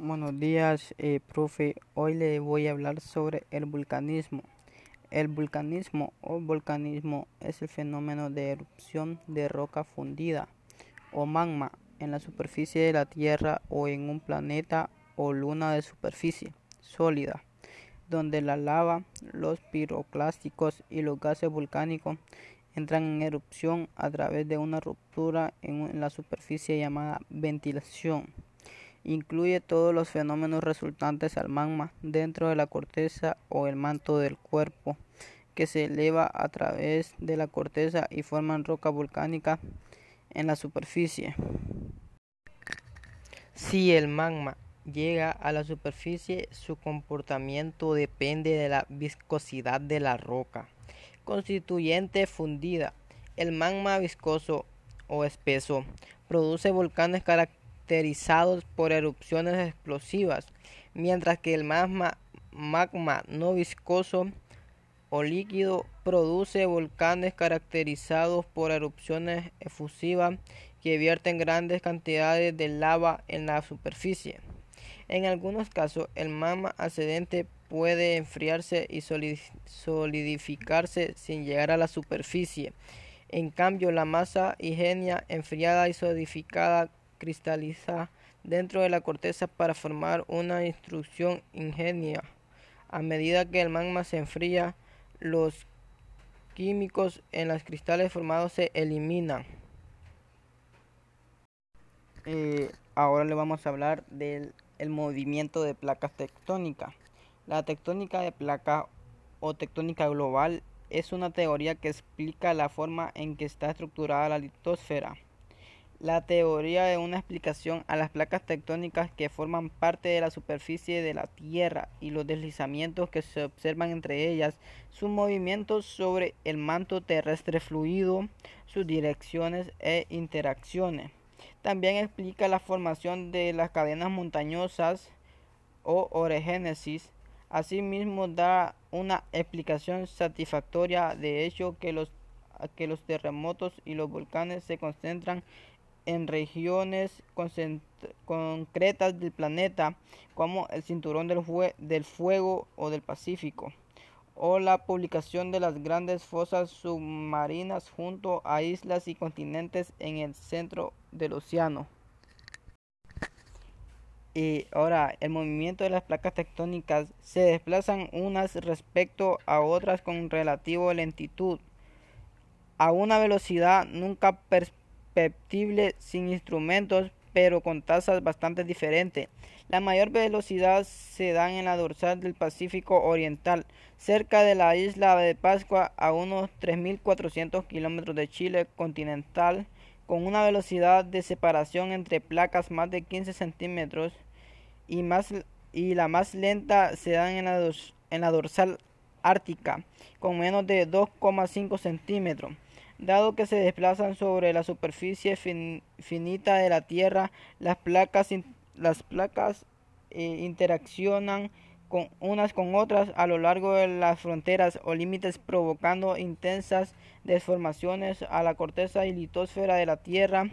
Buenos días, eh, profe. Hoy le voy a hablar sobre el vulcanismo. El vulcanismo o volcanismo es el fenómeno de erupción de roca fundida o magma en la superficie de la Tierra o en un planeta o luna de superficie sólida, donde la lava, los piroclásticos y los gases volcánicos entran en erupción a través de una ruptura en la superficie llamada ventilación. Incluye todos los fenómenos resultantes al magma dentro de la corteza o el manto del cuerpo, que se eleva a través de la corteza y forman roca volcánica en la superficie. Si el magma llega a la superficie, su comportamiento depende de la viscosidad de la roca. Constituyente fundida. El magma viscoso o espeso produce volcanes característicos caracterizados por erupciones explosivas, mientras que el magma, no viscoso o líquido produce volcanes caracterizados por erupciones efusivas que vierten grandes cantidades de lava en la superficie. En algunos casos, el magma ascendente puede enfriarse y solidificarse sin llegar a la superficie. En cambio, la masa igenia enfriada y solidificada cristaliza dentro de la corteza para formar una instrucción ingenia. A medida que el magma se enfría, los químicos en los cristales formados se eliminan. Eh, ahora le vamos a hablar del movimiento de placas tectónicas. La tectónica de placa o tectónica global es una teoría que explica la forma en que está estructurada la litosfera la teoría de una explicación a las placas tectónicas que forman parte de la superficie de la Tierra y los deslizamientos que se observan entre ellas, sus movimientos sobre el manto terrestre fluido, sus direcciones e interacciones. También explica la formación de las cadenas montañosas o orogénesis. Asimismo da una explicación satisfactoria de hecho que los que los terremotos y los volcanes se concentran en regiones concretas del planeta, como el cinturón del, fuego o del Pacífico, o la publicación de las grandes fosas submarinas junto a islas y continentes en el centro del océano. Y ahora, el movimiento de las placas tectónicas se desplazan unas respecto a otras con relativo lentitud, a una velocidad nunca sin instrumentos, pero con tasas bastante diferentes. La mayor velocidad se da en la dorsal del Pacífico Oriental, cerca de la isla de Pascua, a unos 3.400 kilómetros de Chile continental, con una velocidad de separación entre placas más de 15 centímetros y, la más lenta se da en la, en la dorsal ártica, con menos de 2,5 centímetros. Dado que se desplazan sobre la superficie finita de la Tierra, las placas, las placas eh, interaccionan unas con otras a lo largo de las fronteras o límites provocando intensas deformaciones a la corteza y litosfera de la Tierra